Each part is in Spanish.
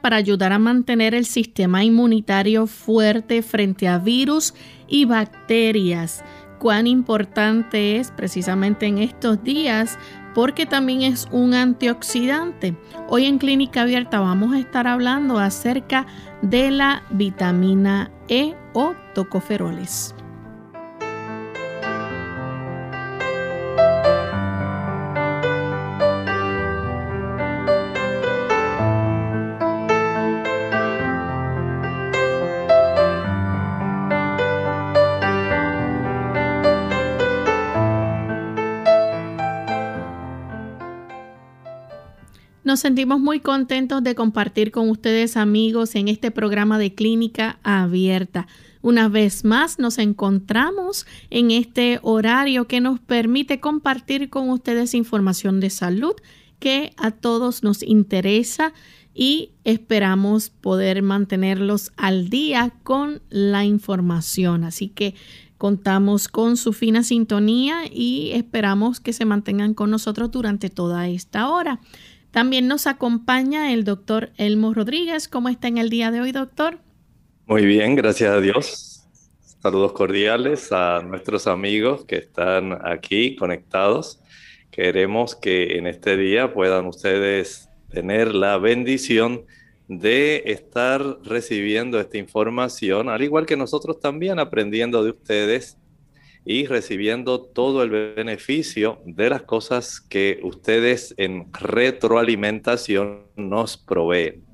Para ayudar a mantener el sistema inmunitario fuerte frente a virus y bacterias. Cuán importante es precisamente en estos días porque también es un antioxidante. Hoy en Clínica Abierta vamos a estar hablando acerca de la vitamina E o tocoferoles. Nos sentimos muy contentos de compartir con ustedes amigos en este programa de clínica abierta. Una vez más nos encontramos en este horario que nos permite compartir con ustedes información de salud que a todos nos interesa y esperamos poder mantenerlos al día con la información. Así que contamos con su fina sintonía y esperamos que se mantengan con nosotros durante toda esta hora. También nos acompaña el doctor Elmo Rodríguez. ¿Cómo está en el día de hoy, doctor? Muy bien, gracias a Dios. Saludos cordiales a nuestros amigos que están aquí conectados. Queremos que en este día puedan ustedes tener la bendición de estar recibiendo esta información, al igual que nosotros también aprendiendo de ustedes y recibiendo todo el beneficio de las cosas que ustedes en retroalimentación nos proveen.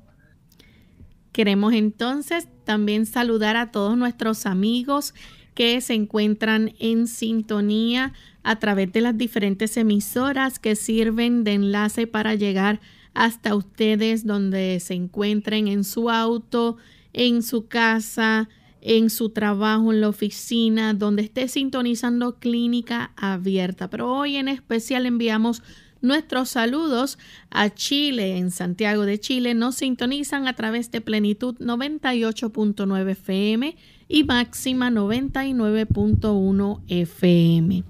Queremos entonces también saludar a todos nuestros amigos que se encuentran en sintonía a través de las diferentes emisoras que sirven de enlace para llegar hasta ustedes donde se encuentren en su auto, en su casa, en su trabajo, en la oficina, donde esté sintonizando clínica abierta. Pero hoy en especial enviamos nuestros saludos a Chile, en Santiago de Chile. Nos sintonizan a través de Plenitud 98.9 FM y Máxima 99.1 FM.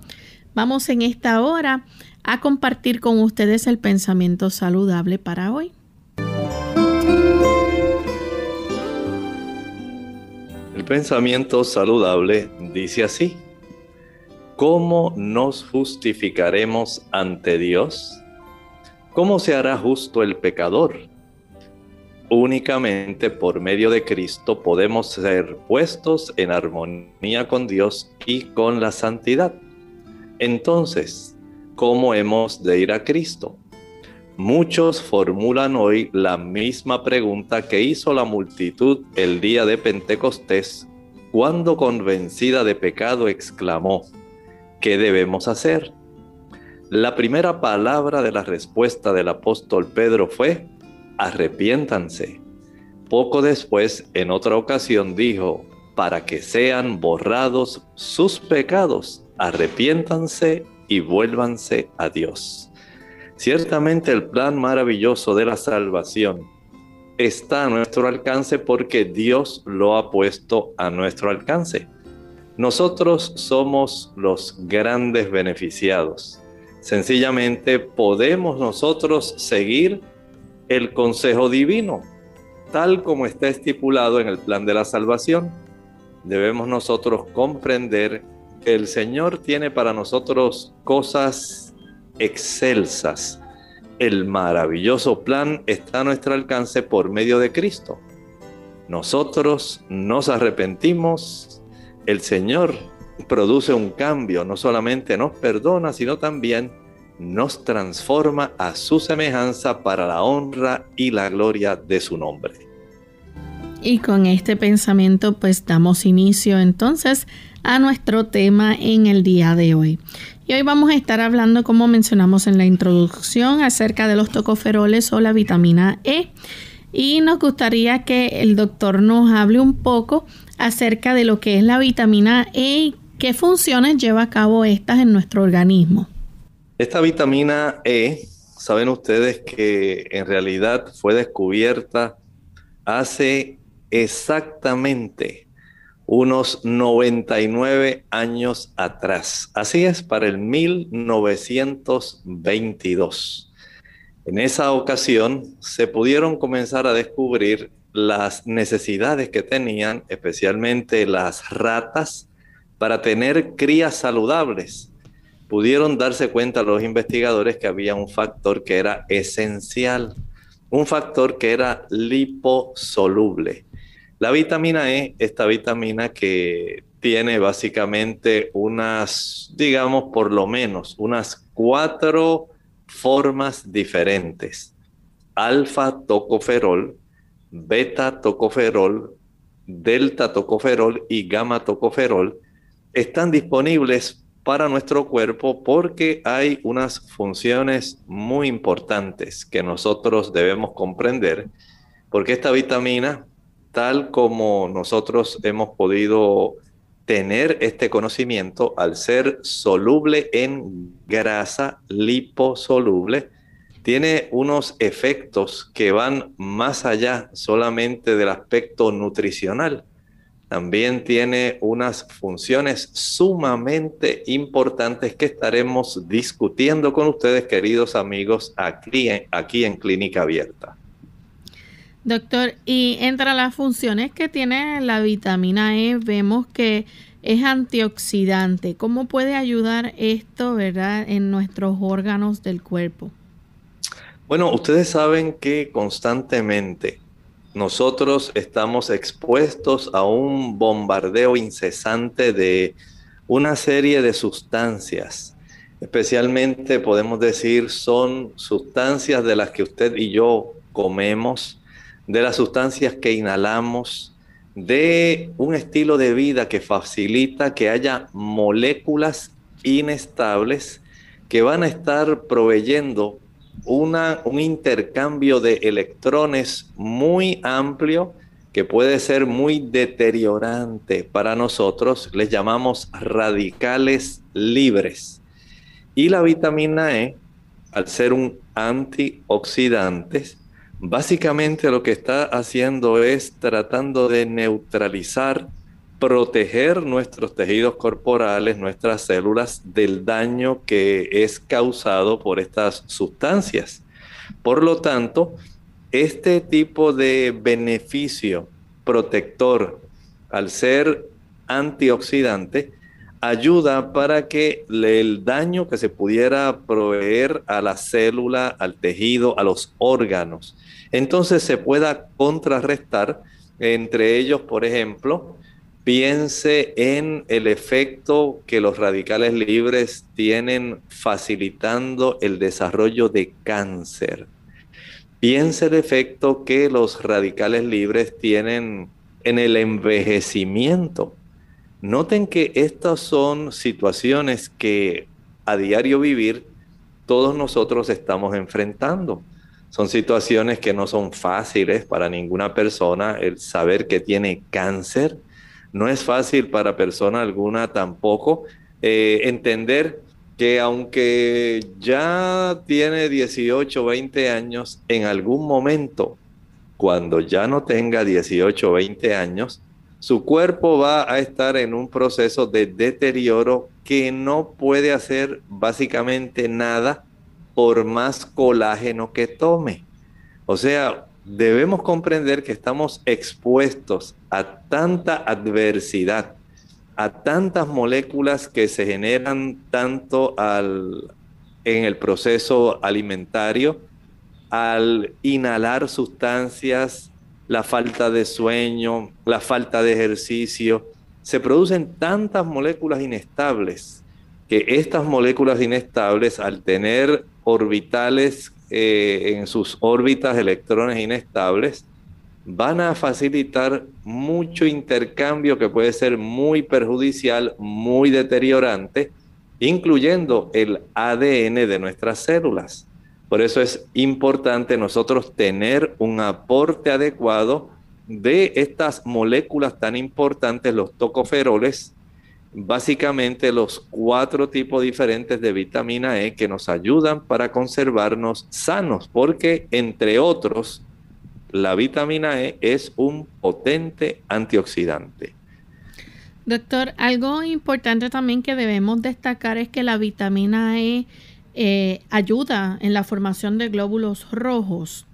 Vamos en esta hora a compartir con ustedes el pensamiento saludable para hoy. El pensamiento saludable dice así, ¿cómo nos justificaremos ante Dios? ¿Cómo se hará justo el pecador? Únicamente por medio de Cristo podemos ser puestos en armonía con Dios y con la santidad. Entonces, ¿cómo hemos de ir a Cristo? Muchos formulan hoy la misma pregunta que hizo la multitud el día de Pentecostés, cuando convencida de pecado exclamó, ¿qué debemos hacer? La primera palabra de la respuesta del apóstol Pedro fue, arrepiéntanse. Poco después, en otra ocasión, dijo, para que sean borrados sus pecados, arrepiéntanse y vuélvanse a Dios. Ciertamente el plan maravilloso de la salvación está a nuestro alcance porque Dios lo ha puesto a nuestro alcance. Nosotros somos los grandes beneficiados. Sencillamente podemos nosotros seguir el consejo divino, tal como está estipulado en el plan de la salvación. Debemos nosotros comprender que el Señor tiene para nosotros cosas excelsas. El maravilloso plan está a nuestro alcance por medio de Cristo. Nosotros nos arrepentimos, el Señor produce un cambio, no solamente nos perdona, sino también nos transforma a su semejanza para la honra y la gloria de su nombre. Y con este pensamiento pues damos inicio entonces a nuestro tema en el día de hoy. Y hoy vamos a estar hablando, como mencionamos en la introducción, acerca de los tocoferoles o la vitamina E. Y nos gustaría que el doctor nos hable un poco acerca de lo que es la vitamina E y qué funciones lleva a cabo estas en nuestro organismo. Esta vitamina E, saben ustedes que en realidad fue descubierta hace exactamente unos 99 años atrás. Así es, para el 1922. En esa ocasión se pudieron comenzar a descubrir las necesidades que tenían, especialmente las ratas, para tener crías saludables pudieron darse cuenta los investigadores que había un factor que era esencial, un factor que era liposoluble. La vitamina E, esta vitamina que tiene básicamente unas, digamos por lo menos, unas cuatro formas diferentes. Alfa tocoferol, beta tocoferol, delta tocoferol y gamma tocoferol están disponibles para nuestro cuerpo porque hay unas funciones muy importantes que nosotros debemos comprender, porque esta vitamina, tal como nosotros hemos podido tener este conocimiento, al ser soluble en grasa liposoluble, tiene unos efectos que van más allá solamente del aspecto nutricional también tiene unas funciones sumamente importantes que estaremos discutiendo con ustedes, queridos amigos, aquí en, aquí en Clínica Abierta. Doctor, y entre las funciones que tiene la vitamina E, vemos que es antioxidante. ¿Cómo puede ayudar esto, verdad, en nuestros órganos del cuerpo? Bueno, ustedes saben que constantemente nosotros estamos expuestos a un bombardeo incesante de una serie de sustancias. Especialmente podemos decir son sustancias de las que usted y yo comemos, de las sustancias que inhalamos, de un estilo de vida que facilita que haya moléculas inestables que van a estar proveyendo un intercambio de electrones muy amplio que puede ser muy deteriorante para nosotros, les llamamos radicales libres. Y la vitamina E, al ser un antioxidante, básicamente lo que está haciendo es tratando de neutralizar proteger nuestros tejidos corporales, nuestras células del daño que es causado por estas sustancias. Por lo tanto, este tipo de beneficio protector al ser antioxidante ayuda para que el daño que se pudiera proveer a la célula, al tejido, a los órganos, entonces se pueda contrarrestar entre ellos, por ejemplo, Piense en el efecto que los radicales libres tienen facilitando el desarrollo de cáncer. Piense el efecto que los radicales libres tienen en el envejecimiento. Noten que estas son situaciones que a diario vivir todos nosotros estamos enfrentando. Son situaciones que no son fáciles para ninguna persona. El saber que tiene cáncer, no es fácil para persona alguna tampoco. Eh, entender que aunque ya tiene 18 o 20 años, en algún momento, cuando ya no tenga 18 o 20 años, su cuerpo va a estar en un proceso de deterioro que no puede hacer básicamente nada por más colágeno que tome. O sea, debemos comprender que estamos expuestos a tanta adversidad, a tantas moléculas que se generan tanto al, en el proceso alimentario, al inhalar sustancias, la falta de sueño, la falta de ejercicio, se producen tantas moléculas inestables que estas moléculas inestables al tener orbitales eh, en sus órbitas electrones inestables, van a facilitar mucho intercambio que puede ser muy perjudicial, muy deteriorante, incluyendo el ADN de nuestras células. Por eso es importante nosotros tener un aporte adecuado de estas moléculas tan importantes, los tocoferoles, básicamente los cuatro tipos diferentes de vitamina E que nos ayudan para conservarnos sanos, porque entre otros, la vitamina E es un potente antioxidante. Doctor, algo importante también que debemos destacar es que la vitamina E eh, ayuda en la formación de glóbulos rojos.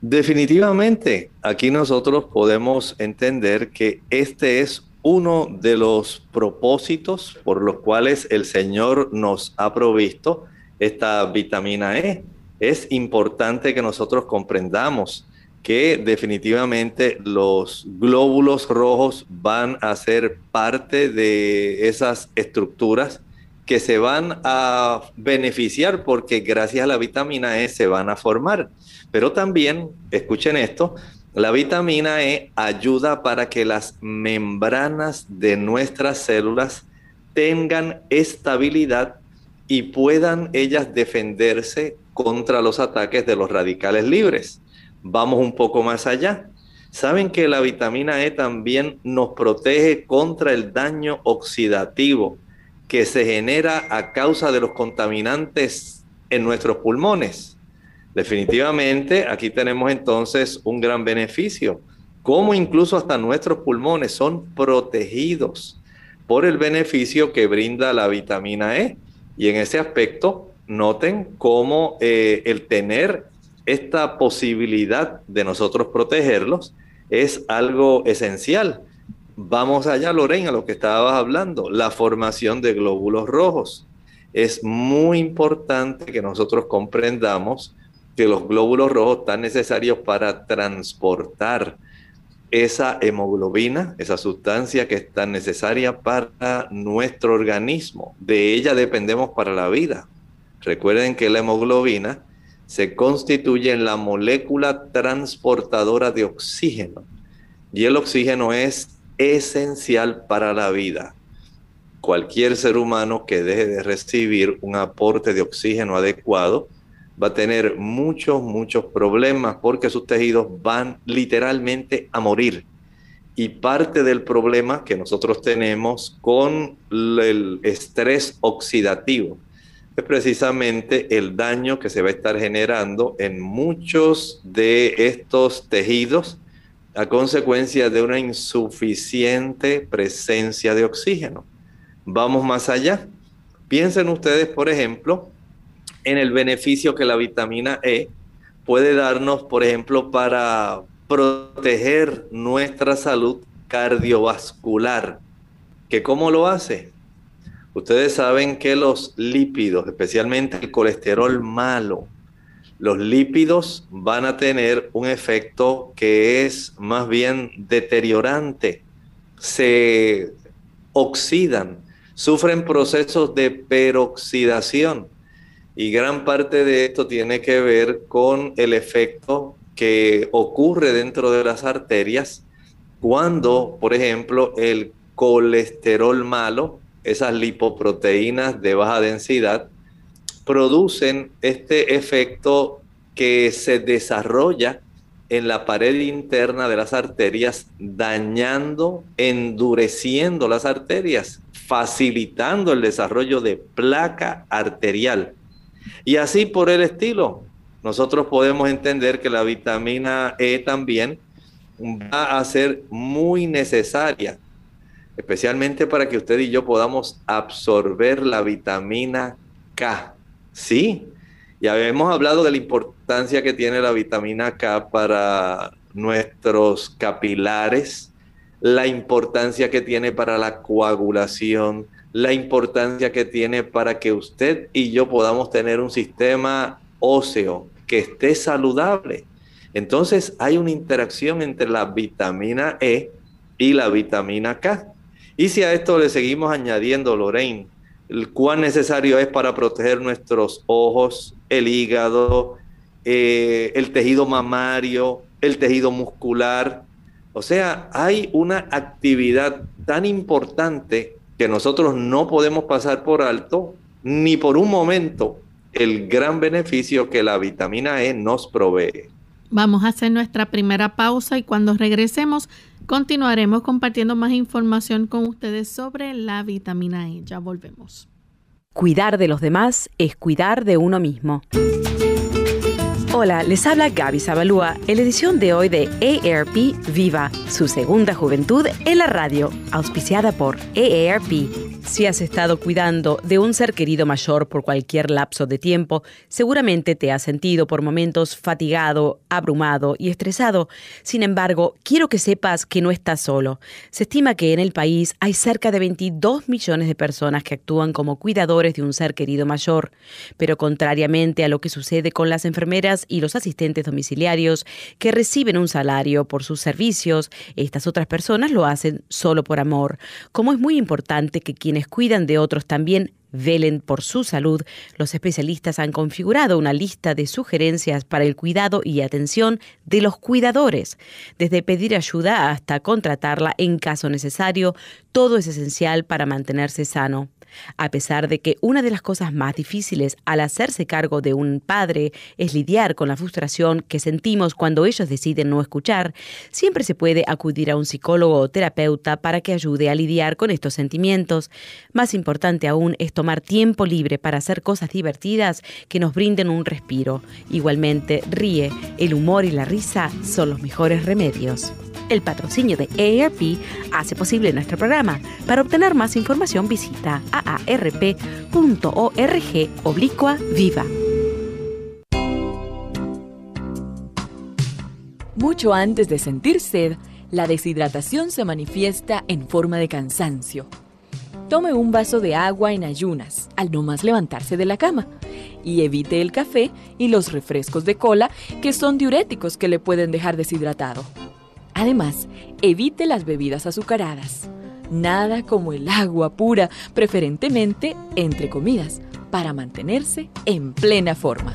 Definitivamente, aquí nosotros podemos entender que este es uno de los propósitos por los cuales el Señor nos ha provisto esta vitamina E. Es importante que nosotros comprendamos que definitivamente los glóbulos rojos van a ser parte de esas estructuras que se van a beneficiar porque gracias a la vitamina E se van a formar. Pero también, escuchen esto, la vitamina E ayuda para que las membranas de nuestras células tengan estabilidad y puedan ellas defenderse contra los ataques de los radicales libres. Vamos un poco más allá. Saben que la vitamina E también nos protege contra el daño oxidativo que se genera a causa de los contaminantes en nuestros pulmones. Definitivamente, aquí tenemos entonces un gran beneficio, como incluso hasta nuestros pulmones son protegidos por el beneficio que brinda la vitamina E. Y en ese aspecto, noten cómo eh, el tener esta posibilidad de nosotros protegerlos es algo esencial. Vamos allá, Lorena, a lo que estabas hablando, la formación de glóbulos rojos. Es muy importante que nosotros comprendamos que los glóbulos rojos están necesarios para transportar esa hemoglobina, esa sustancia que es tan necesaria para nuestro organismo. De ella dependemos para la vida. Recuerden que la hemoglobina se constituye en la molécula transportadora de oxígeno y el oxígeno es esencial para la vida. Cualquier ser humano que deje de recibir un aporte de oxígeno adecuado va a tener muchos, muchos problemas porque sus tejidos van literalmente a morir. Y parte del problema que nosotros tenemos con el estrés oxidativo es precisamente el daño que se va a estar generando en muchos de estos tejidos a consecuencia de una insuficiente presencia de oxígeno. Vamos más allá. Piensen ustedes, por ejemplo, en el beneficio que la vitamina E puede darnos, por ejemplo, para proteger nuestra salud cardiovascular. ¿Que cómo lo hace? Ustedes saben que los lípidos, especialmente el colesterol malo, los lípidos van a tener un efecto que es más bien deteriorante. Se oxidan, sufren procesos de peroxidación y gran parte de esto tiene que ver con el efecto que ocurre dentro de las arterias cuando, por ejemplo, el colesterol malo, esas lipoproteínas de baja densidad, producen este efecto que se desarrolla en la pared interna de las arterias, dañando, endureciendo las arterias, facilitando el desarrollo de placa arterial. Y así por el estilo, nosotros podemos entender que la vitamina E también va a ser muy necesaria, especialmente para que usted y yo podamos absorber la vitamina K. Sí, ya hemos hablado de la importancia que tiene la vitamina K para nuestros capilares, la importancia que tiene para la coagulación, la importancia que tiene para que usted y yo podamos tener un sistema óseo que esté saludable. Entonces hay una interacción entre la vitamina E y la vitamina K. Y si a esto le seguimos añadiendo, Lorraine, cuán necesario es para proteger nuestros ojos, el hígado, eh, el tejido mamario, el tejido muscular. O sea, hay una actividad tan importante que nosotros no podemos pasar por alto ni por un momento el gran beneficio que la vitamina E nos provee. Vamos a hacer nuestra primera pausa y cuando regresemos continuaremos compartiendo más información con ustedes sobre la vitamina E. Ya volvemos. Cuidar de los demás es cuidar de uno mismo. Hola, les habla Gaby Zabalúa en la edición de hoy de AARP Viva, su segunda juventud en la radio, auspiciada por AARP. Si has estado cuidando de un ser querido mayor por cualquier lapso de tiempo, seguramente te has sentido por momentos fatigado, abrumado y estresado. Sin embargo, quiero que sepas que no estás solo. Se estima que en el país hay cerca de 22 millones de personas que actúan como cuidadores de un ser querido mayor. Pero contrariamente a lo que sucede con las enfermeras y los asistentes domiciliarios que reciben un salario por sus servicios, estas otras personas lo hacen solo por amor. Como es muy importante que quienes cuidan de otros también velen por su salud, los especialistas han configurado una lista de sugerencias para el cuidado y atención de los cuidadores. Desde pedir ayuda hasta contratarla en caso necesario, todo es esencial para mantenerse sano. A pesar de que una de las cosas más difíciles al hacerse cargo de un padre es lidiar con la frustración que sentimos cuando ellos deciden no escuchar, siempre se puede acudir a un psicólogo o terapeuta para que ayude a lidiar con estos sentimientos. Más importante aún es tomar tiempo libre para hacer cosas divertidas que nos brinden un respiro. Igualmente, ríe, el humor y la risa son los mejores remedios. El patrocinio de AARP hace posible nuestro programa. Para obtener más información visita aarp.org oblicua viva. Mucho antes de sentir sed, la deshidratación se manifiesta en forma de cansancio. Tome un vaso de agua en ayunas al no más levantarse de la cama y evite el café y los refrescos de cola que son diuréticos que le pueden dejar deshidratado. Además, evite las bebidas azucaradas. Nada como el agua pura, preferentemente entre comidas, para mantenerse en plena forma.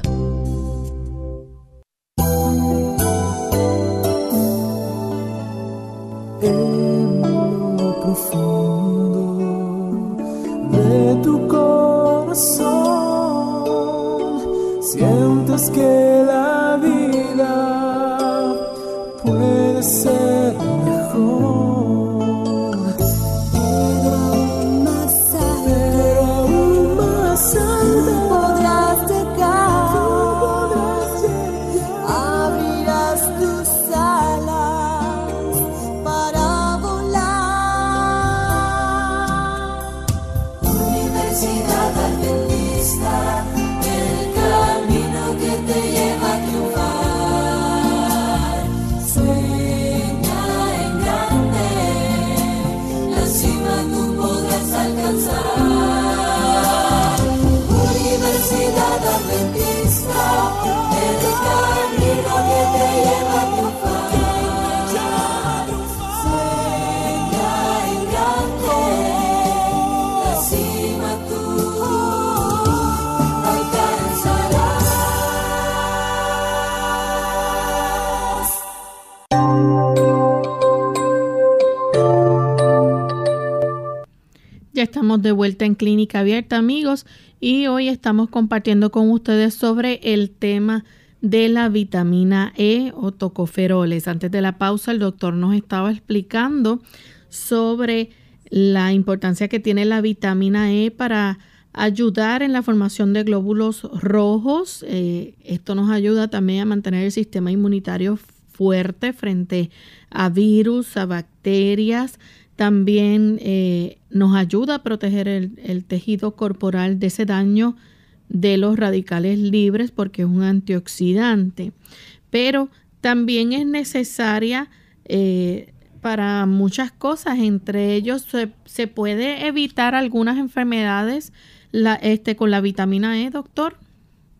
Abierta, amigos, y hoy estamos compartiendo con ustedes sobre el tema de la vitamina E o tocoferoles. Antes de la pausa, el doctor nos estaba explicando sobre la importancia que tiene la vitamina E para ayudar en la formación de glóbulos rojos. Eh, esto nos ayuda también a mantener el sistema inmunitario fuerte frente a virus, a bacterias. También eh, nos ayuda a proteger el, tejido corporal de ese daño de los radicales libres porque es un antioxidante. Pero también es necesaria eh, para muchas cosas, entre ellos se, puede evitar algunas enfermedades este, con la vitamina E, doctor.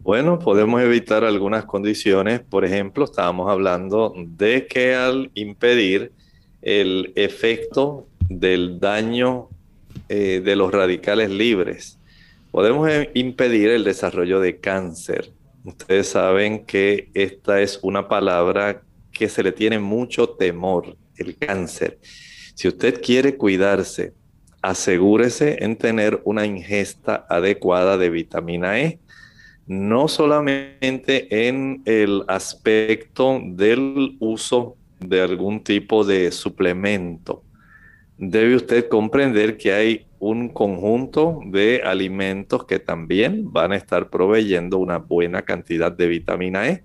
Bueno, podemos evitar algunas condiciones. Por ejemplo, estábamos hablando de que al impedir el efecto del daño eh, de los radicales libres, podemos eh, impedir el desarrollo de cáncer. Ustedes saben que esta es una palabra que se le tiene mucho temor, el cáncer. Si usted quiere cuidarse, asegúrese en tener una ingesta adecuada de vitamina E no solamente en el aspecto del uso de algún tipo de suplemento. Debe usted comprender que hay un conjunto de alimentos que también van a estar proveyendo una buena cantidad de vitamina E,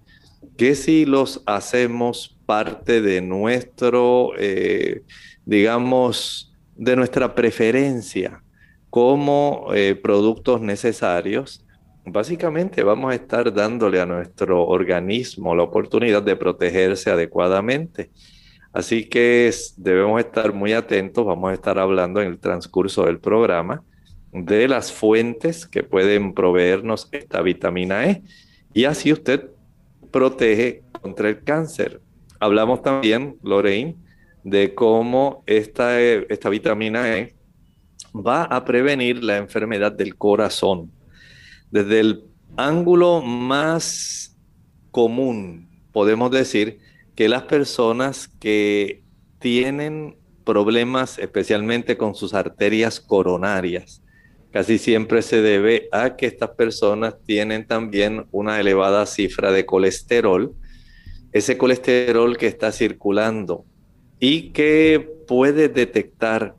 que si los hacemos parte de nuestro, eh, digamos, de nuestra preferencia como eh, productos necesarios, básicamente vamos a estar dándole a nuestro organismo la oportunidad de protegerse adecuadamente. Así que debemos estar muy atentos, vamos a estar hablando en el transcurso del programa de las fuentes que pueden proveernos esta vitamina E y así usted protege contra el cáncer. Hablamos también, Lorraine, de cómo esta, esta vitamina E va a prevenir la enfermedad del corazón. Desde el ángulo más común, podemos decir que las personas que tienen problemas especialmente con sus arterias coronarias, casi siempre se debe a que estas personas tienen también una elevada cifra de colesterol, ese colesterol que está circulando y que puede detectar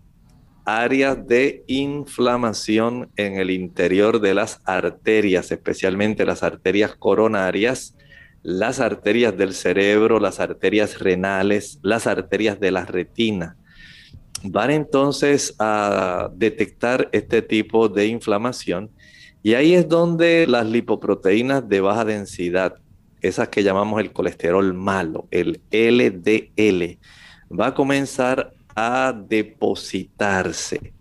áreas de inflamación en el interior de las arterias, especialmente las arterias coronarias, las arterias del cerebro, las arterias renales, las arterias de la retina. Van entonces a detectar este tipo de inflamación y ahí es donde las lipoproteínas de baja densidad, esas que llamamos el colesterol malo, el LDL, va a comenzar a depositarse.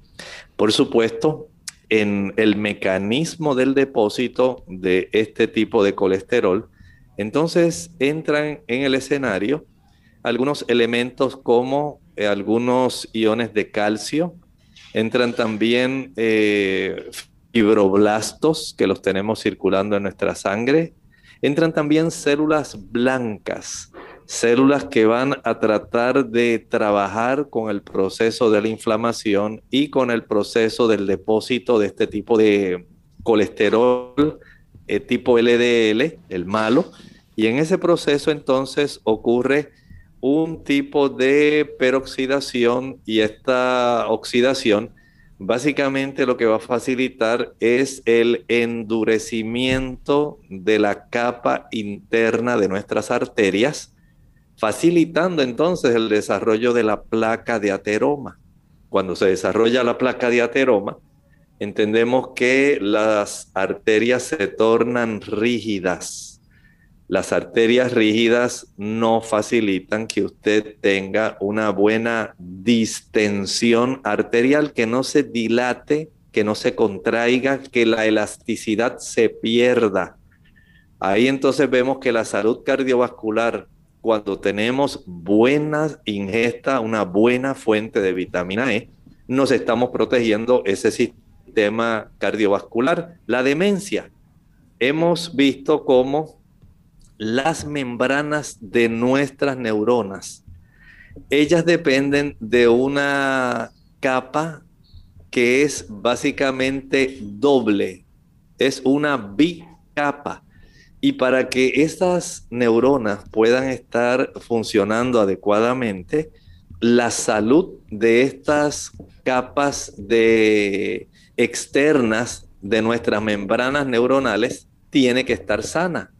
Por supuesto, en el mecanismo del depósito de este tipo de colesterol, entonces entran en el escenario algunos elementos como eh, algunos iones de calcio, entran también eh, fibroblastos que los tenemos circulando en nuestra sangre, entran también células blancas células que van a tratar de trabajar con el proceso de la inflamación y con el proceso del depósito de este tipo de colesterol eh, tipo LDL, el malo, y en ese proceso entonces ocurre un tipo de peroxidación y esta oxidación básicamente lo que va a facilitar es el endurecimiento de la capa interna de nuestras arterias facilitando entonces el desarrollo de la placa de ateroma. Cuando se desarrolla la placa de ateroma, entendemos que las arterias se tornan rígidas. Las arterias rígidas no facilitan que usted tenga una buena distensión arterial, que no se dilate, que no se contraiga, que la elasticidad se pierda. Ahí entonces vemos que la salud cardiovascular cuando tenemos buena ingesta, una buena fuente de vitamina E, nos estamos protegiendo ese sistema cardiovascular. La demencia. Hemos visto cómo las membranas de nuestras neuronas, ellas dependen de una capa que es básicamente doble, es una bicapa. Y para que estas neuronas puedan estar funcionando adecuadamente, la salud de estas capas de externas de nuestras membranas neuronales tiene que estar sana.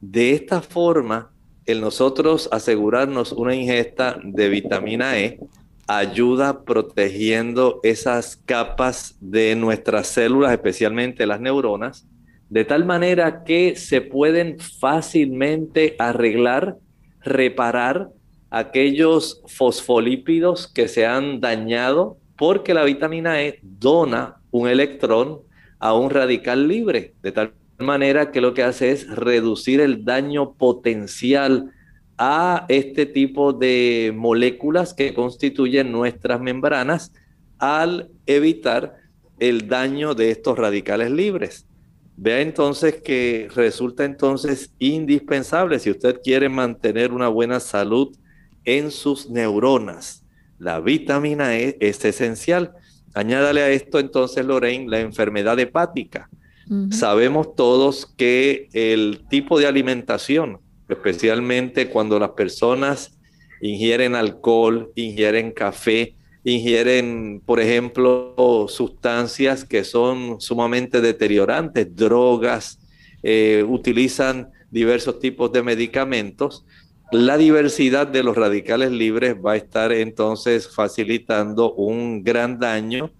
De esta forma, el nosotros asegurarnos una ingesta de vitamina E ayuda protegiendo esas capas de nuestras células, especialmente las neuronas, de tal manera que se pueden fácilmente arreglar, reparar aquellos fosfolípidos que se han dañado porque la vitamina E dona un electrón a un radical libre, de tal manera que lo que hace es reducir el daño potencial a este tipo de moléculas que constituyen nuestras membranas al evitar el daño de estos radicales libres. Vea entonces que resulta entonces indispensable si usted quiere mantener una buena salud en sus neuronas. La vitamina E es esencial. Añádale a esto entonces, Lorraine, la enfermedad hepática. Sabemos todos que el tipo de alimentación, especialmente cuando las personas ingieren alcohol, ingieren café, ingieren, por ejemplo, sustancias que son sumamente deteriorantes, drogas, eh, utilizan diversos tipos de medicamentos, la diversidad de los radicales libres va a estar entonces facilitando un gran daño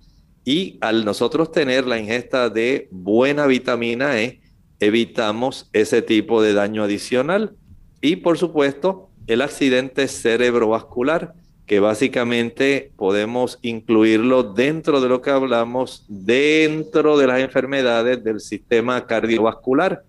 y al nosotros tener la ingesta de buena vitamina E, evitamos ese tipo de daño adicional. Y por supuesto, el accidente cerebrovascular, que básicamente podemos incluirlo dentro de lo que hablamos, dentro de las enfermedades del sistema cardiovascular.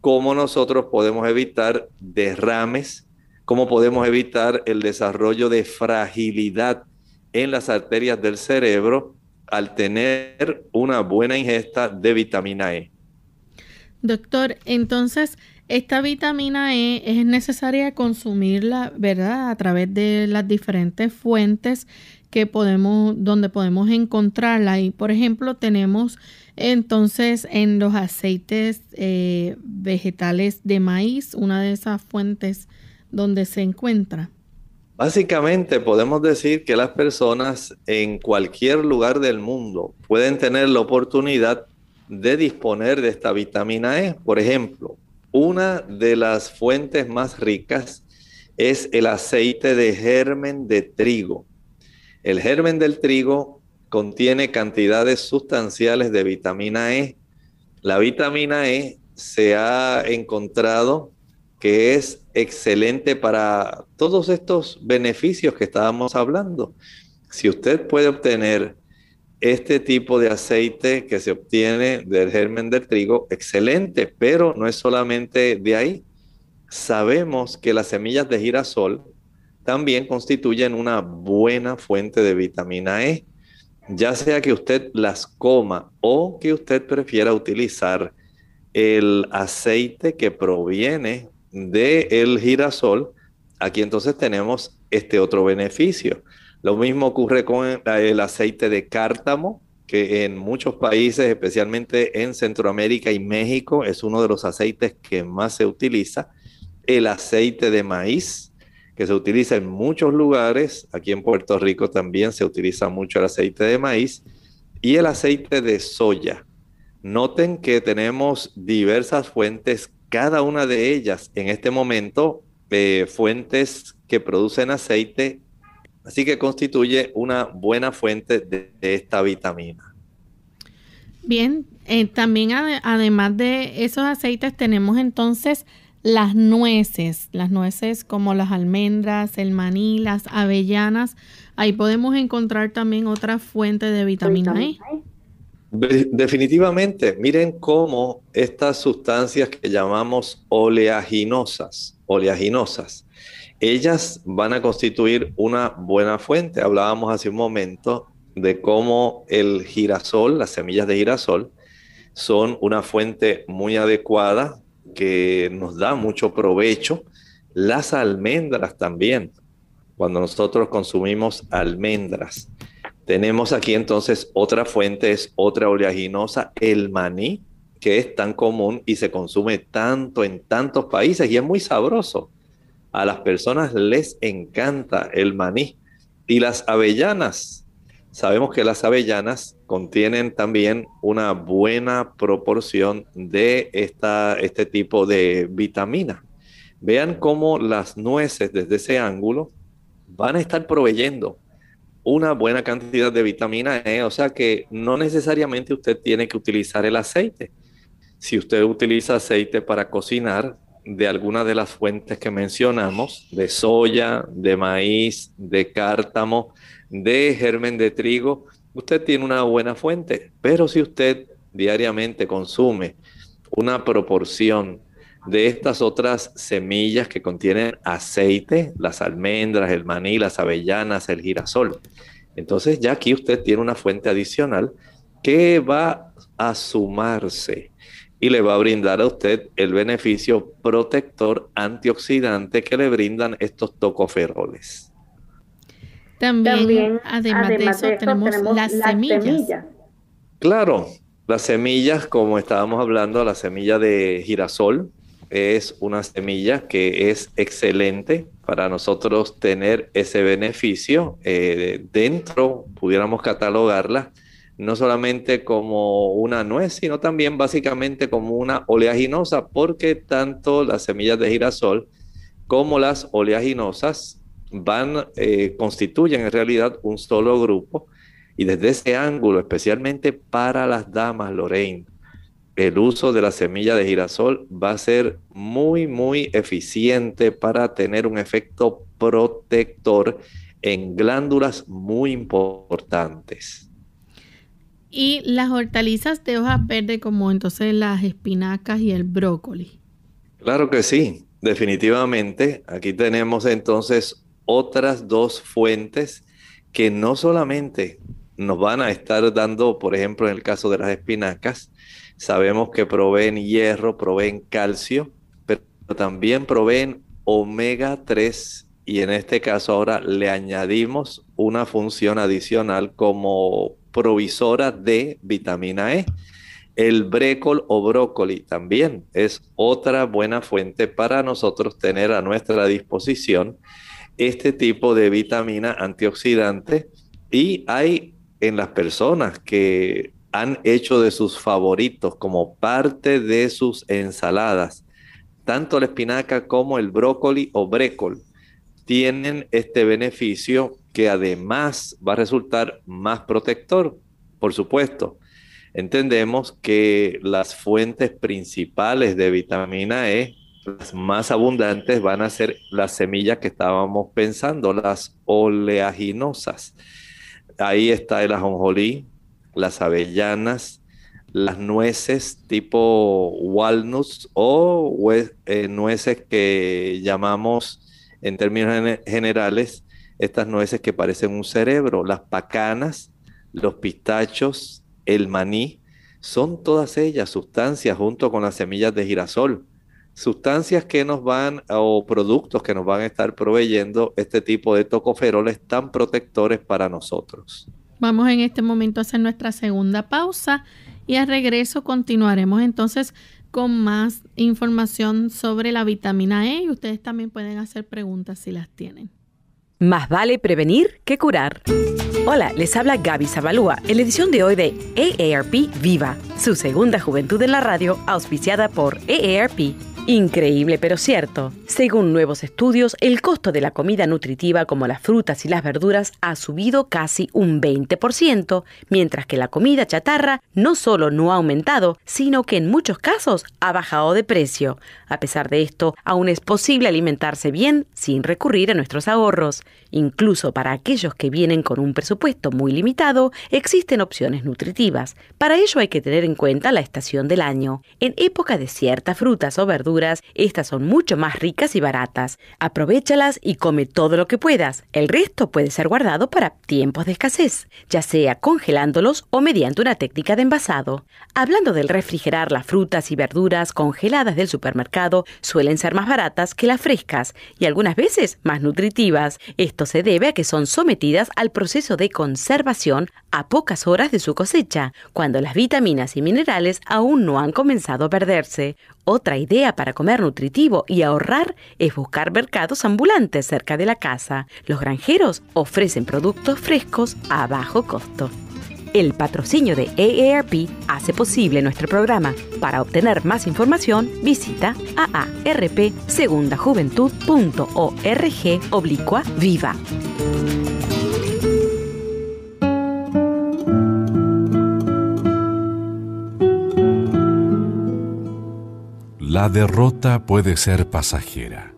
Cómo nosotros podemos evitar derrames, cómo podemos evitar el desarrollo de fragilidad en las arterias del cerebro al tener una buena ingesta de vitamina E. Doctor, entonces esta vitamina E es necesaria consumirla, ¿verdad? A través de las diferentes fuentes que podemos, donde podemos encontrarla. Y por ejemplo, tenemos entonces en los aceites eh, vegetales de maíz, una de esas fuentes donde se encuentra? Básicamente podemos decir que las personas en cualquier lugar del mundo pueden tener la oportunidad de disponer de esta vitamina E. Por ejemplo, una de las fuentes más ricas es el aceite de germen de trigo. El germen del trigo contiene cantidades sustanciales de vitamina E. La vitamina E se ha encontrado que es excelente para todos estos beneficios que estábamos hablando. Si usted puede obtener este tipo de aceite que se obtiene del germen del trigo, excelente, pero no es solamente de ahí. Sabemos que las semillas de girasol también constituyen una buena fuente de vitamina E, ya sea que usted las coma o que usted prefiera utilizar el aceite que proviene del el girasol, aquí entonces tenemos este otro beneficio. Lo mismo ocurre con el aceite de cártamo, que en muchos países, especialmente en Centroamérica y México, es uno de los aceites que más se utiliza. El aceite de maíz, que se utiliza en muchos lugares. Aquí en Puerto Rico también se utiliza mucho el aceite de maíz. Y el aceite de soya. Noten que tenemos diversas fuentes cada una de ellas en este momento eh, fuentes que producen aceite, así que constituye una buena fuente de, esta vitamina. Bien, eh, también además de esos aceites tenemos entonces las nueces, las nueces como las almendras, el maní, las avellanas. Ahí podemos encontrar también otra fuente de vitamina E. Definitivamente, miren cómo estas sustancias que llamamos oleaginosas, oleaginosas, ellas van a constituir una buena fuente. Hablábamos hace un momento de cómo el girasol, las semillas de girasol, son una fuente muy adecuada que nos da mucho provecho. Las almendras también, cuando nosotros consumimos almendras. Tenemos aquí entonces otra fuente, es otra oleaginosa, el maní, que es tan común y se consume tanto en tantos países y es muy sabroso. A las personas les encanta el maní. Y las avellanas. Sabemos que las avellanas contienen también una buena proporción de esta, este tipo de vitamina. Vean cómo las nueces desde ese ángulo van a estar proveyendo una buena cantidad de vitamina E, o sea que no necesariamente usted tiene que utilizar el aceite. Si usted utiliza aceite para cocinar de alguna de las fuentes que mencionamos, de soya, de maíz, de cártamo, de germen de trigo, usted tiene una buena fuente. Pero si usted diariamente consume una proporción de estas otras semillas que contienen aceite, las almendras, el maní, las avellanas, el girasol. Entonces ya aquí usted tiene una fuente adicional que va a sumarse y le va a brindar a usted el beneficio protector antioxidante que le brindan estos tocoferoles. También, además, de, eso, tenemos, las, semillas. Claro, las semillas, como estábamos hablando, la semilla de girasol, es una semilla que es excelente para nosotros tener ese beneficio. Eh, dentro pudiéramos catalogarla no solamente como una nuez, sino también básicamente como una oleaginosa, porque tanto las semillas de girasol como las oleaginosas van, eh, constituyen en realidad un solo grupo. Y desde ese ángulo, especialmente para las damas, Lorraine, el uso de la semilla de girasol va a ser muy, muy eficiente para tener un efecto protector en glándulas muy importantes. Y las hortalizas de hojas verdes como entonces las espinacas y el brócoli. Claro que sí, definitivamente. Aquí tenemos entonces otras dos fuentes que no solamente nos van a estar dando, por ejemplo, en el caso de las espinacas, Sabemos que proveen hierro, proveen calcio, pero también proveen omega 3 y en este caso ahora le añadimos una función adicional como provisora de vitamina E. El brécol o brócoli también es otra buena fuente para nosotros tener a nuestra disposición este tipo de vitamina antioxidante y hay en las personas que han hecho de sus favoritos como parte de sus ensaladas. Tanto la espinaca como el brócoli o brécol tienen este beneficio que además va a resultar más protector, por supuesto. Entendemos que las fuentes principales de vitamina E, las más abundantes, van a ser las semillas que estábamos pensando, las oleaginosas. Ahí está el ajonjolí, las avellanas, las nueces tipo walnuts o eh, nueces que llamamos en términos generales estas nueces que parecen un cerebro, las pacanas, los pistachos, el maní, son todas ellas sustancias junto con las semillas de girasol, sustancias que nos van o productos que nos van a estar proveyendo este tipo de tocoferoles tan protectores para nosotros. Vamos en este momento a hacer nuestra segunda pausa y al regreso continuaremos entonces con más información sobre la vitamina E y ustedes también pueden hacer preguntas si las tienen. Más vale prevenir que curar. Hola, les habla Gaby Zabalúa en la edición de hoy de AARP Viva, su segunda juventud en la radio auspiciada por AARP. Increíble pero cierto. Según nuevos estudios, el costo de la comida nutritiva como las frutas y las verduras ha subido casi un 20%, mientras que la comida chatarra no solo no ha aumentado, sino que en muchos casos ha bajado de precio. A pesar de esto, aún es posible alimentarse bien sin recurrir a nuestros ahorros. Incluso para aquellos que vienen con un presupuesto muy limitado, existen opciones nutritivas. Para ello hay que tener en cuenta la estación del año. En época de ciertas frutas o verduras, estas son mucho más ricas y baratas. Aprovechalas y come todo lo que puedas. El resto puede ser guardado para tiempos de escasez, ya sea congelándolos o mediante una técnica de envasado. Hablando del refrigerar las frutas y verduras congeladas del supermercado, suelen ser más baratas que las frescas y algunas veces más nutritivas. Esto se debe a que son sometidas al proceso de conservación a pocas horas de su cosecha, cuando las vitaminas y minerales aún no han comenzado a perderse. Otra idea para comer nutritivo y ahorrar es buscar mercados ambulantes cerca de la casa. Los granjeros ofrecen productos frescos a bajo costo. El patrocinio de AARP hace posible nuestro programa. Para obtener más información, visita aarpsegundajuventud.org oblicua viva. La derrota puede ser pasajera.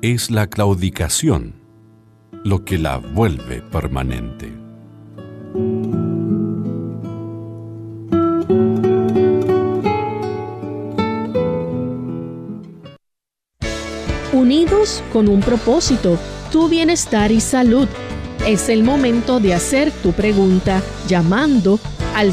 Es la claudicación lo que la vuelve permanente. Unidos con un propósito, tu bienestar y salud. Es el momento de hacer tu pregunta llamando al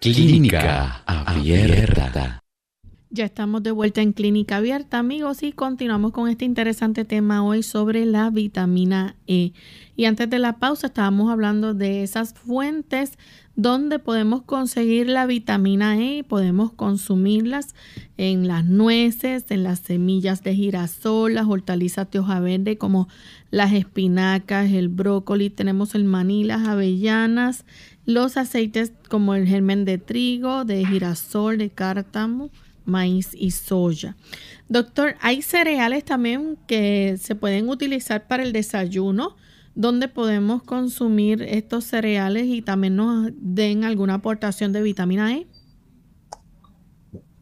Clínica Abierta. Ya estamos de vuelta en Clínica Abierta, amigos, y continuamos con este interesante tema hoy sobre la vitamina E. Y antes de la pausa estábamos hablando de esas fuentes donde podemos conseguir la vitamina E, podemos consumirlas en las nueces, en las semillas de girasol, las hortalizas de hoja verde como las espinacas, el brócoli, tenemos el maní, las avellanas, los aceites como el germen de trigo, de girasol, de cártamo maíz y soya. Doctor, hay cereales también que se pueden utilizar para el desayuno, donde podemos consumir estos cereales y también nos den alguna aportación de vitamina E.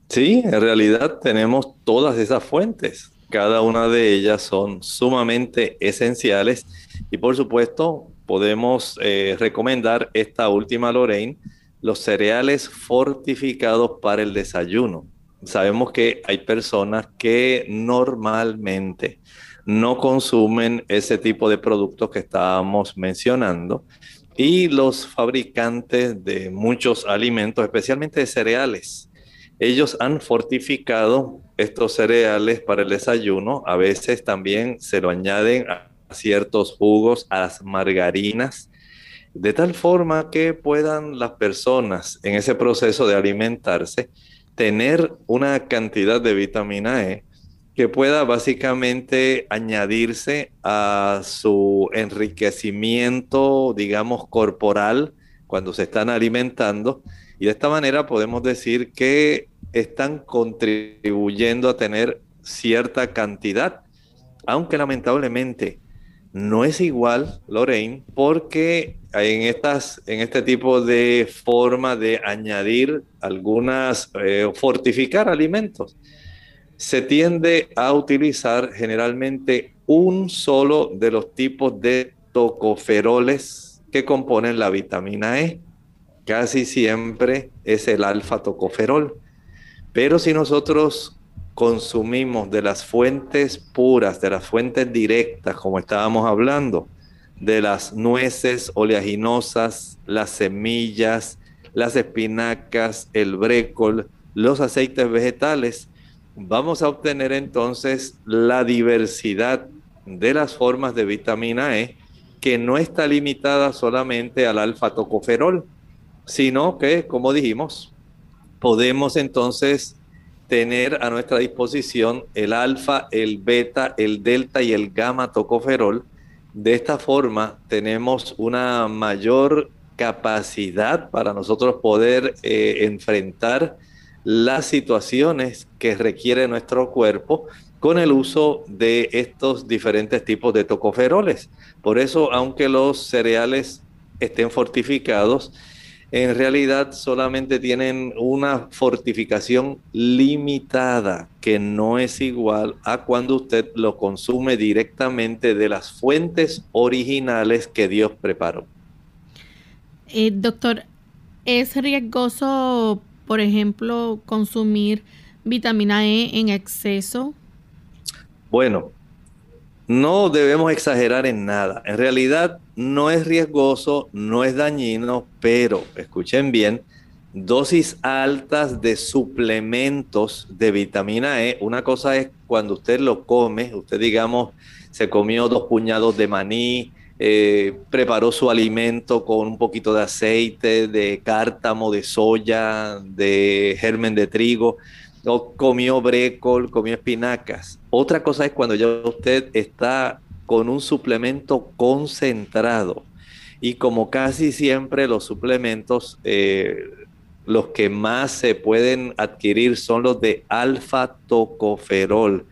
Sí, en realidad tenemos todas esas fuentes. Cada una de ellas son sumamente esenciales y por supuesto podemos eh, recomendar esta última Lorraine, los cereales fortificados para el desayuno. Sabemos que hay personas que normalmente no consumen ese tipo de productos que estábamos mencionando y los fabricantes de muchos alimentos, especialmente de cereales, ellos han fortificado estos cereales para el desayuno, a veces también se lo añaden a ciertos jugos, a las margarinas, de tal forma que puedan las personas en ese proceso de alimentarse tener una cantidad de vitamina E que pueda básicamente añadirse a su enriquecimiento, digamos, corporal cuando se están alimentando. Y de esta manera podemos decir que están contribuyendo a tener cierta cantidad, aunque lamentablemente no es igual, Lorraine, porque en, estas, en este tipo de forma de añadir algunas, eh, fortificar alimentos, se tiende a utilizar generalmente un solo de los tipos de tocoferoles que componen la vitamina E. Casi siempre es el alfa tocoferol. Pero si nosotros consumimos de las fuentes puras, de las fuentes directas, como estábamos hablando, de las nueces oleaginosas, las semillas, las espinacas, el brécol, los aceites vegetales, vamos a obtener entonces la diversidad de las formas de vitamina E que no está limitada solamente al alfa tocoferol, sino que, como dijimos, podemos entonces tener a nuestra disposición el alfa, el beta, el delta y el gamma tocoferol. De esta forma tenemos una mayor capacidad para nosotros poder eh, enfrentar las situaciones que requiere nuestro cuerpo con el uso de estos diferentes tipos de tocoferoles. Por eso, aunque los cereales estén fortificados, en realidad solamente tienen una fortificación limitada que no es igual a cuando usted lo consume directamente de las fuentes originales que Dios preparó. Eh, doctor, ¿es riesgoso por ejemplo, consumir vitamina E en exceso? Bueno, no debemos exagerar en nada. En realidad no es riesgoso, no es dañino, pero escuchen bien, dosis altas de suplementos de vitamina E. Una cosa es cuando usted lo come, usted digamos, se comió dos puñados de maní, eh, preparó su alimento con un poquito de aceite, de cártamo, de soya, de germen de trigo, o comió brécol, comió espinacas. Otra cosa es cuando ya usted está con un suplemento concentrado. Y como casi siempre los suplementos eh, los que más se pueden adquirir son los de alfa-tocoferol.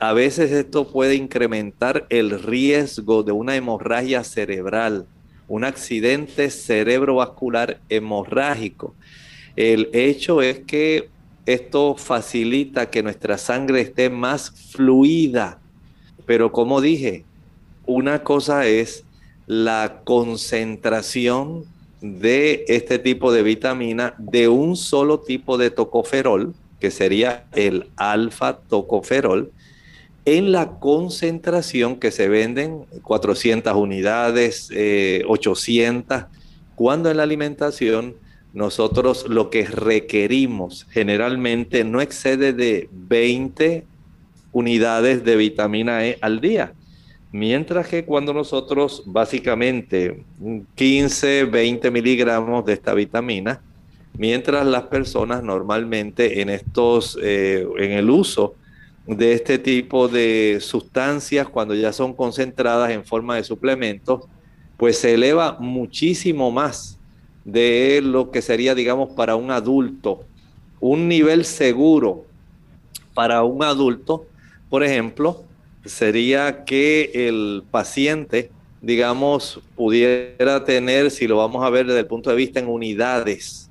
A veces esto puede incrementar el riesgo de una hemorragia cerebral, un accidente cerebrovascular hemorrágico. El hecho es que esto facilita que nuestra sangre esté más fluida. Pero como dije, una cosa es la concentración de este tipo de vitamina de un solo tipo de tocoferol, que sería el alfa tocoferol, en la concentración que se venden 400 unidades, 800, eh, cuando en la alimentación nosotros lo que requerimos generalmente no excede de 20 unidades de vitamina E al día. Mientras que cuando nosotros básicamente 15, 20 miligramos de esta vitamina, mientras las personas normalmente en estos, eh, en el uso de este tipo de sustancias, cuando ya son concentradas en forma de suplementos, pues se eleva muchísimo más de lo que sería, digamos, para un adulto. Un nivel seguro para un adulto, por ejemplo, sería que el paciente, digamos, pudiera tener, si lo vamos a ver desde el punto de vista en unidades,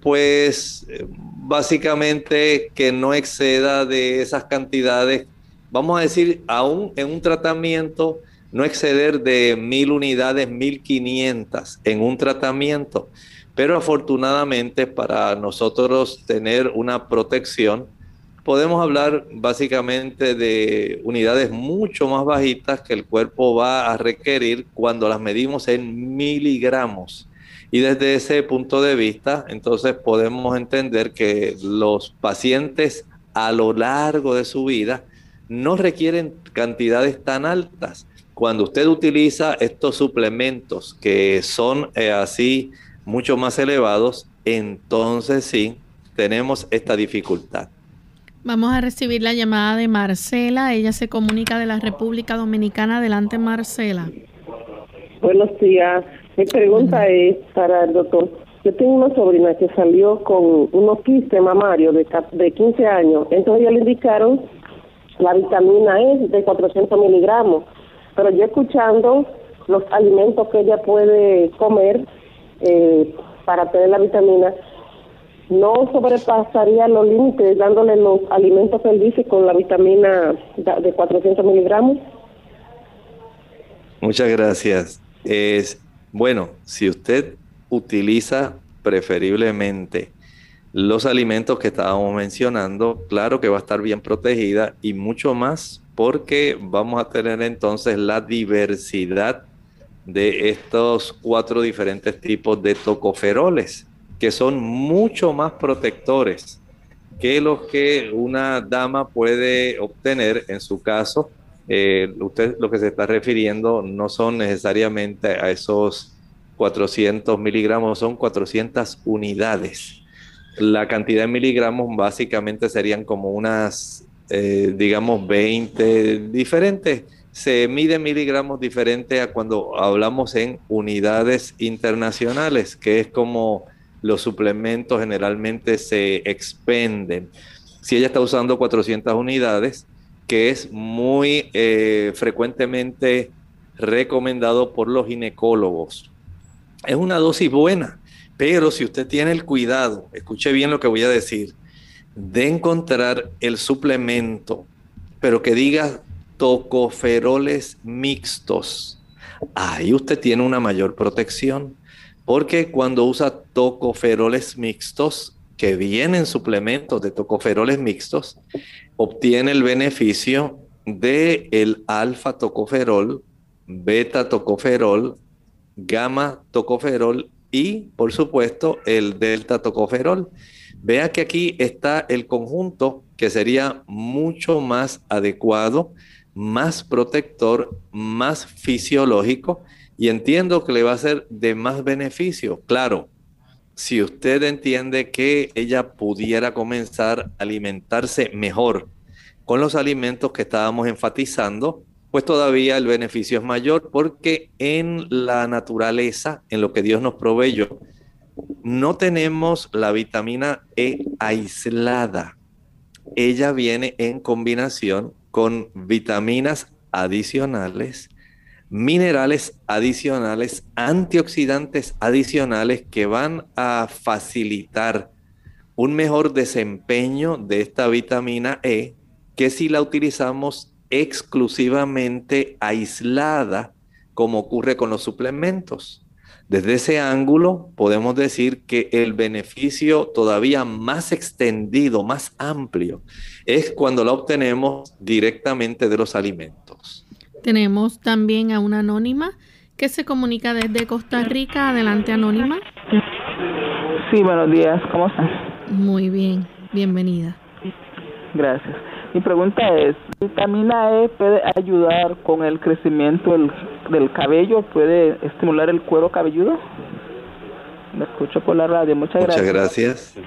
pues básicamente que no exceda de esas cantidades, vamos a decir, aún en un tratamiento, no exceder de mil unidades, mil quinientas en un tratamiento. Pero afortunadamente para nosotros tener una protección, podemos hablar básicamente de unidades mucho más bajitas que el cuerpo va a requerir cuando las medimos en miligramos. Y desde ese punto de vista, entonces podemos entender que los pacientes a lo largo de su vida no requieren cantidades tan altas. Cuando usted utiliza estos suplementos que son eh, así mucho más elevados, entonces sí tenemos esta dificultad. Vamos a recibir la llamada de Marcela. Ella se comunica de la República Dominicana. Adelante, Marcela. Buenos días. Mi pregunta es para el doctor. Yo tengo una sobrina que salió con unos quistes mamarios de, de 15 años. Entonces ya le indicaron la vitamina E de 400 miligramos. Pero yo escuchando los alimentos que ella puede comer eh, para tener la vitamina, no sobrepasaría los límites dándole los alimentos dice con la vitamina de 400 miligramos? Muchas gracias. Es, bueno, si usted utiliza preferiblemente los alimentos que estábamos mencionando, claro que va a estar bien protegida y mucho más porque vamos a tener entonces la diversidad de estos cuatro diferentes tipos de tocoferoles que son mucho más protectores que los que una dama puede obtener en su caso. Eh, usted lo que se está refiriendo no son necesariamente a esos 400 miligramos, son 400 unidades. La cantidad de miligramos básicamente serían como unas, eh, digamos, 20 diferentes. Se mide miligramos diferente a cuando hablamos en unidades internacionales, que es como los suplementos generalmente se expenden. Si ella está usando 400 unidades, que es muy eh, frecuentemente recomendado por los ginecólogos, es una dosis buena, pero si usted tiene el cuidado, escuche bien lo que voy a decir, de encontrar el suplemento, pero que diga tocoferoles mixtos, ahí usted tiene una mayor protección porque cuando usa tocoferoles mixtos, que vienen suplementos de tocoferoles mixtos, obtiene el beneficio de el alfa tocoferol, beta tocoferol, gamma tocoferol y, por supuesto, el delta tocoferol. Vea que aquí está el conjunto que sería mucho más adecuado, más protector, más fisiológico y entiendo que le va a ser de más beneficio. Claro, si usted entiende que ella pudiera comenzar a alimentarse mejor con los alimentos que estábamos enfatizando, pues todavía el beneficio es mayor porque en la naturaleza, en lo que Dios nos proveyó, no tenemos la vitamina E aislada. Ella viene en combinación con vitaminas adicionales, minerales adicionales, antioxidantes adicionales que van a facilitar un mejor desempeño de esta vitamina E que si la utilizamos exclusivamente aislada, como ocurre con los suplementos. Desde ese ángulo podemos decir que el beneficio todavía más extendido, más amplio, es cuando la obtenemos directamente de los alimentos. Tenemos también a una anónima que se comunica desde Costa Rica. Adelante, anónima. Sí, buenos días. ¿Cómo están? Muy bien. Bienvenida. Gracias. Mi pregunta es, ¿vitamina E puede ayudar con el crecimiento del, cabello? ¿Puede estimular el cuero cabelludo? Me escucho por la radio. Muchas gracias. Muchas gracias.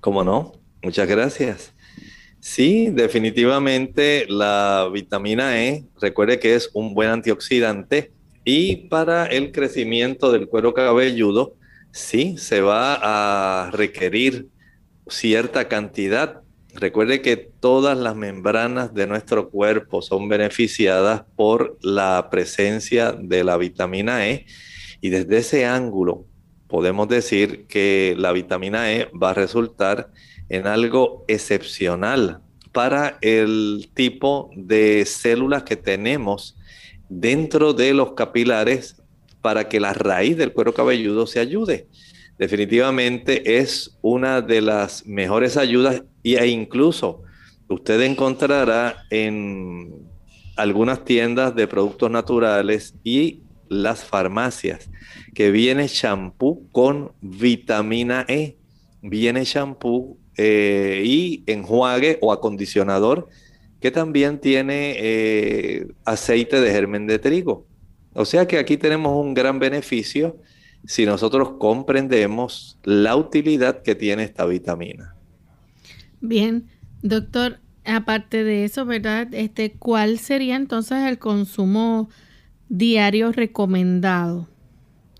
¿Cómo no? Muchas gracias. Sí, definitivamente la vitamina E, recuerde que es un buen antioxidante y para el crecimiento del cuero cabelludo, sí, se va a requerir cierta cantidad. Recuerde que todas las membranas de nuestro cuerpo son beneficiadas por la presencia de la vitamina E y desde ese ángulo podemos decir que la vitamina E va a resultar en algo excepcional para el tipo de células que tenemos dentro de los capilares para que la raíz del cuero cabelludo se ayude. Definitivamente es una de las mejores ayudas e incluso usted encontrará en algunas tiendas de productos naturales y las farmacias que viene champú con vitamina E, viene champú eh, y enjuague o acondicionador que también tiene eh, aceite de germen de trigo. O sea que aquí tenemos un gran beneficio si nosotros comprendemos la utilidad que tiene esta vitamina. Bien, doctor, aparte de eso, ¿verdad? Este, ¿cuál sería entonces el consumo diario recomendado?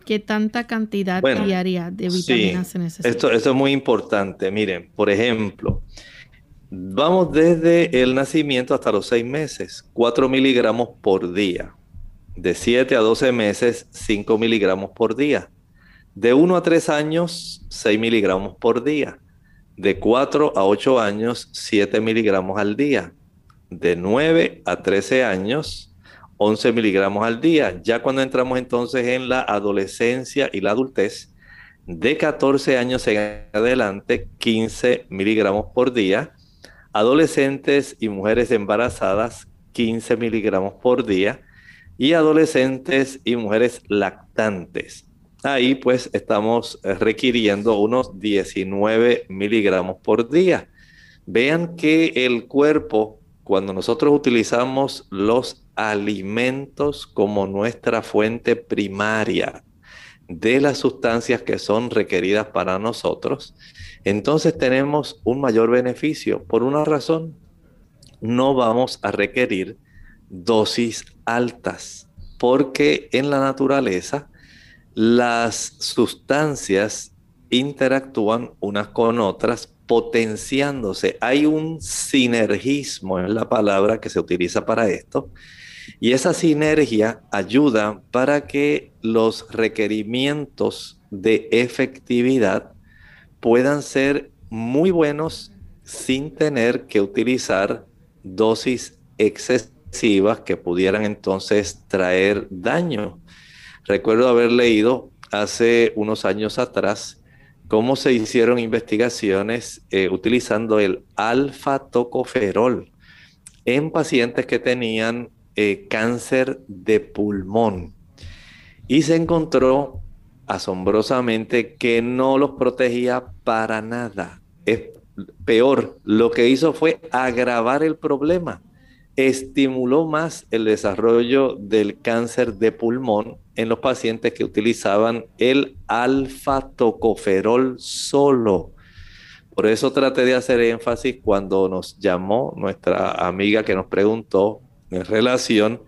¿Qué tanta cantidad diaria de vitaminas se necesita? Esto, esto es muy importante. Miren, por ejemplo, vamos desde el nacimiento hasta los seis meses, 4 miligramos por día. De 7 a 12 meses, 5 miligramos por día. De 1 a 3 años, 6 miligramos por día. De 4 a 8 años, 7 miligramos al día. De 9 a 13 años, 11 miligramos al día. Ya cuando entramos entonces en la adolescencia y la adultez, de 14 años en adelante, 15 miligramos por día. Adolescentes y mujeres embarazadas, 15 miligramos por día. Y adolescentes y mujeres lactantes, ahí pues estamos eh, requiriendo unos 19 miligramos por día. Vean que el cuerpo, cuando nosotros utilizamos los alimentos como nuestra fuente primaria de las sustancias que son requeridas para nosotros, entonces tenemos un mayor beneficio. Por una razón, no vamos a requerir dosis altas, porque en la naturaleza, las sustancias interactúan unas con otras potenciándose. Hay un sinergismo en la palabra que se utiliza para esto. Y esa sinergia ayuda para que los requerimientos de efectividad puedan ser muy buenos sin tener que utilizar dosis excesivas que pudieran entonces traer daño. Recuerdo haber leído hace unos años atrás cómo se hicieron investigaciones eh, utilizando el alfa-tocoferol en pacientes que tenían eh, cáncer de pulmón. Y se encontró asombrosamente que no los protegía para nada. Es peor, lo que hizo fue agravar el problema. Estimuló más el desarrollo del cáncer de pulmón en los pacientes que utilizaban el alfa-tocoferol solo. Por eso traté de hacer énfasis cuando nos llamó nuestra amiga que nos preguntó en relación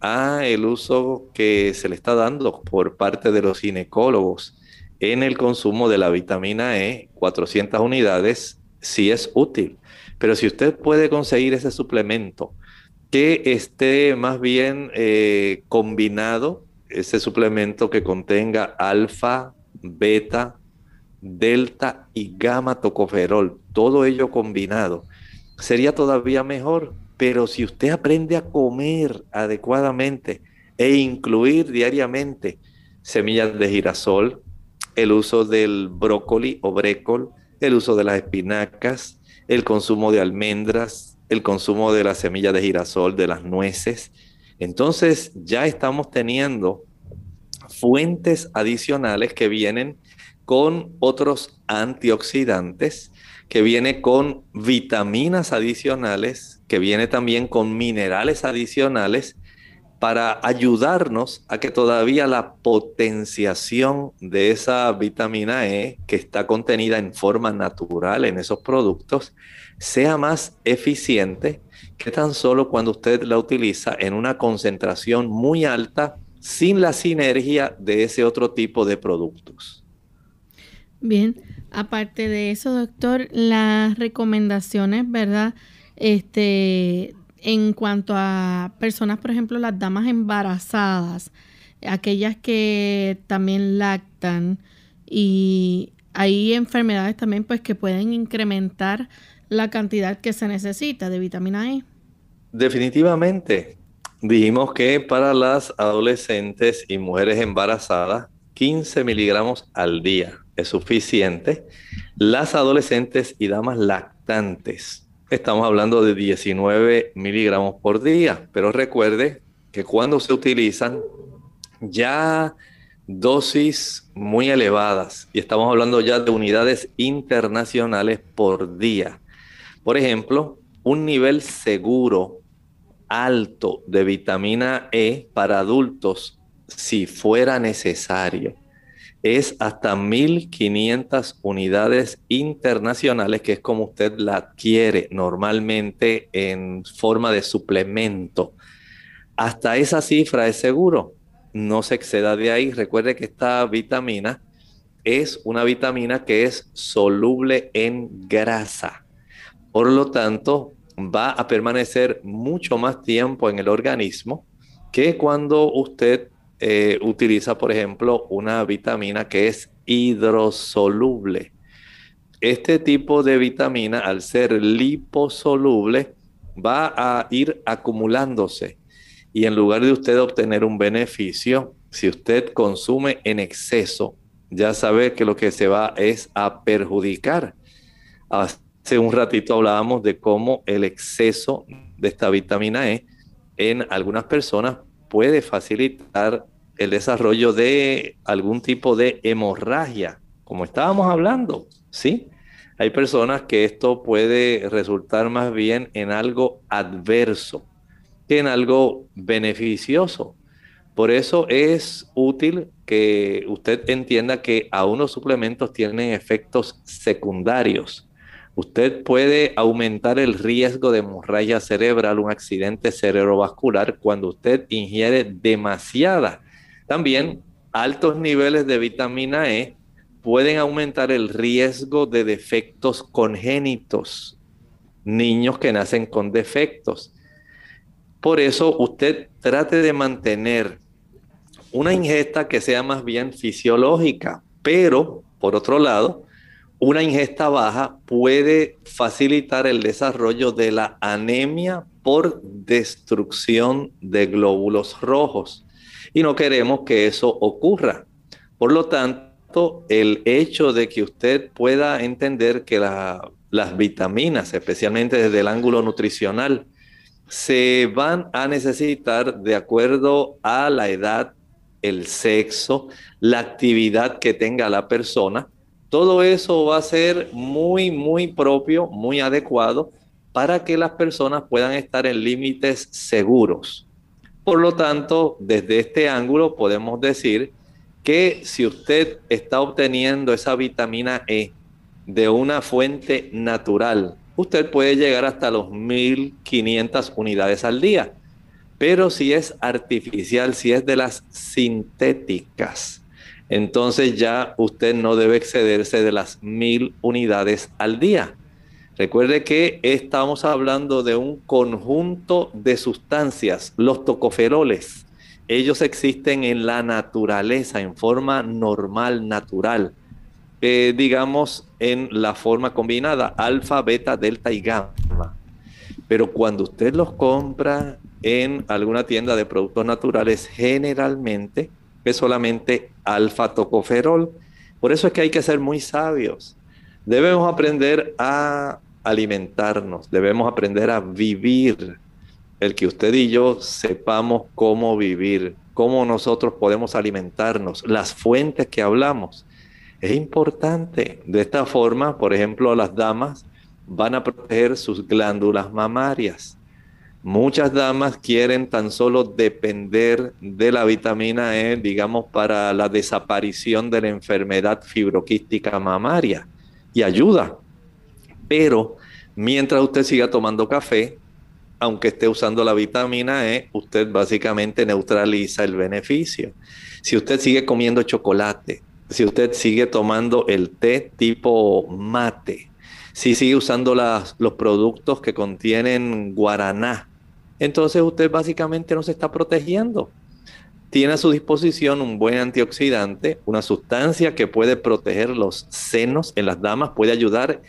a el uso que se le está dando por parte de los ginecólogos en el consumo de la vitamina E, 400 unidades, si es útil. Pero si usted puede conseguir ese suplemento que esté más bien eh, combinado ese suplemento que contenga alfa, beta, delta y gamma tocoferol, todo ello combinado, sería todavía mejor. Pero si usted aprende a comer adecuadamente e incluir diariamente semillas de girasol, el uso del brócoli o brécol, el uso de las espinacas, el consumo de almendras, el consumo de las semillas de girasol, de las nueces, entonces ya estamos teniendo fuentes adicionales que vienen con otros antioxidantes, que viene con vitaminas adicionales, que viene también con minerales adicionales para ayudarnos a que todavía la potenciación de esa vitamina E que está contenida en forma natural en esos productos sea más eficiente que tan solo cuando usted la utiliza en una concentración muy alta sin la sinergia de ese otro tipo de productos. Bien, aparte de eso, doctor, las recomendaciones, ¿verdad? Este, en cuanto a personas, por ejemplo, las damas embarazadas, aquellas que también lactan y hay enfermedades también pues que pueden incrementar la cantidad que se necesita de vitamina E. Definitivamente. Dijimos que para las adolescentes y mujeres embarazadas, 15 miligramos al día es suficiente. Las adolescentes y damas lactantes, estamos hablando de 19 miligramos por día, pero recuerde que cuando se utilizan ya dosis muy elevadas, y estamos hablando ya de unidades internacionales por día, por ejemplo, un nivel seguro alto de vitamina E para adultos, si fuera necesario, es hasta 1500 unidades internacionales, que es como usted la adquiere normalmente en forma de suplemento. Hasta esa cifra es seguro, no se exceda de ahí. Recuerde que esta vitamina es una vitamina que es soluble en grasa. Por lo tanto, va a permanecer mucho más tiempo en el organismo que cuando usted eh, utiliza, por ejemplo, una vitamina que es hidrosoluble. Este tipo de vitamina, al ser liposoluble, va a ir acumulándose y en lugar de usted obtener un beneficio, si usted consume en exceso, ya sabe que lo que se va es a perjudicar. Hace un ratito hablábamos de cómo el exceso de esta vitamina E en algunas personas puede facilitar el desarrollo de algún tipo de hemorragia, como estábamos hablando, ¿sí? Hay personas que esto puede resultar más bien en algo adverso que en algo beneficioso. Por eso es útil que usted entienda que a unos suplementos tienen efectos secundarios Usted puede aumentar el riesgo de hemorragia cerebral, un accidente cerebrovascular, cuando usted ingiere demasiada. También altos niveles de vitamina E pueden aumentar el riesgo de defectos congénitos, niños que nacen con defectos. Por eso usted trate de mantener una ingesta que sea más bien fisiológica, pero por otro lado, una ingesta baja puede facilitar el desarrollo de la anemia por destrucción de glóbulos rojos. Y no queremos que eso ocurra. Por lo tanto, el hecho de que usted pueda entender que las vitaminas, especialmente desde el ángulo nutricional, se van a necesitar de acuerdo a la edad, el sexo, la actividad que tenga la persona. Todo eso va a ser muy, muy propio, muy adecuado para que las personas puedan estar en límites seguros. Por lo tanto, desde este ángulo podemos decir que si usted está obteniendo esa vitamina E de una fuente natural, usted puede llegar hasta los 1500 unidades al día. Pero si es artificial, si es de las sintéticas, entonces ya usted no debe excederse de las 1000 unidades al día. Recuerde que estamos hablando de un conjunto de sustancias, los tocoferoles. Ellos existen en la naturaleza, en forma normal, natural. Eh, digamos, en la forma combinada, alfa, beta, delta y gamma. Pero cuando usted los compra en alguna tienda de productos naturales, generalmente es solamente alfa tocoferol. Por eso es que hay que ser muy sabios. Debemos aprender a alimentarnos, debemos aprender a vivir. El que usted y yo sepamos cómo vivir, cómo nosotros podemos alimentarnos, las fuentes que hablamos. Es importante. De esta forma, por ejemplo, las damas van a proteger sus glándulas mamarias. Muchas damas quieren tan solo depender de la vitamina E, digamos, para la desaparición de la enfermedad fibroquística mamaria y ayuda. Pero mientras usted siga tomando café, aunque esté usando la vitamina E, usted básicamente neutraliza el beneficio. Si usted sigue comiendo chocolate, si usted sigue tomando el té tipo mate, si sigue usando los productos que contienen guaraná, entonces usted básicamente no se está protegiendo. Tiene a su disposición un buen antioxidante, una sustancia que puede proteger los senos en las damas, puede ayudar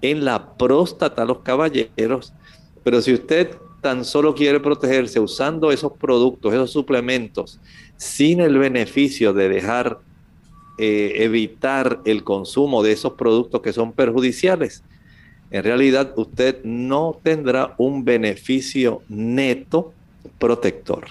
en la próstata a los caballeros, pero si usted tan solo quiere protegerse usando esos productos, esos suplementos, sin el beneficio de dejar eh, evitar el consumo de esos productos que son perjudiciales, en realidad usted no tendrá un beneficio neto protector.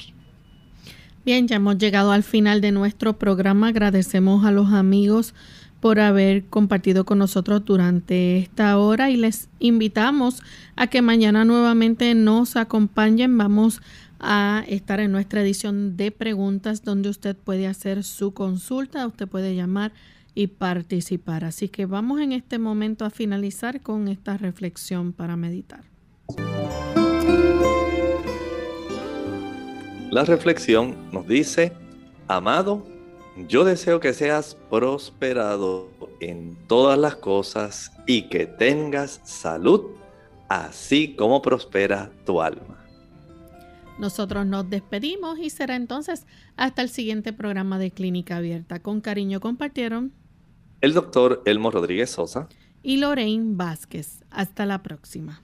Bien, ya hemos llegado al final de nuestro programa. Agradecemos a los amigos por haber compartido con nosotros durante esta hora y les invitamos a que mañana nuevamente nos acompañen. Vamos a estar en nuestra edición de preguntas donde usted puede hacer su consulta, usted puede llamar y participar. Así que vamos en este momento a finalizar con esta reflexión para meditar. La reflexión nos dice, amado, yo deseo que seas prosperado en todas las cosas y que tengas salud, así como prospera tu alma. Nosotros nos despedimos y será entonces hasta el siguiente programa de Clínica Abierta. Con cariño compartieron el doctor Elmo Rodríguez Sosa y Lorraine Vázquez. Hasta la próxima.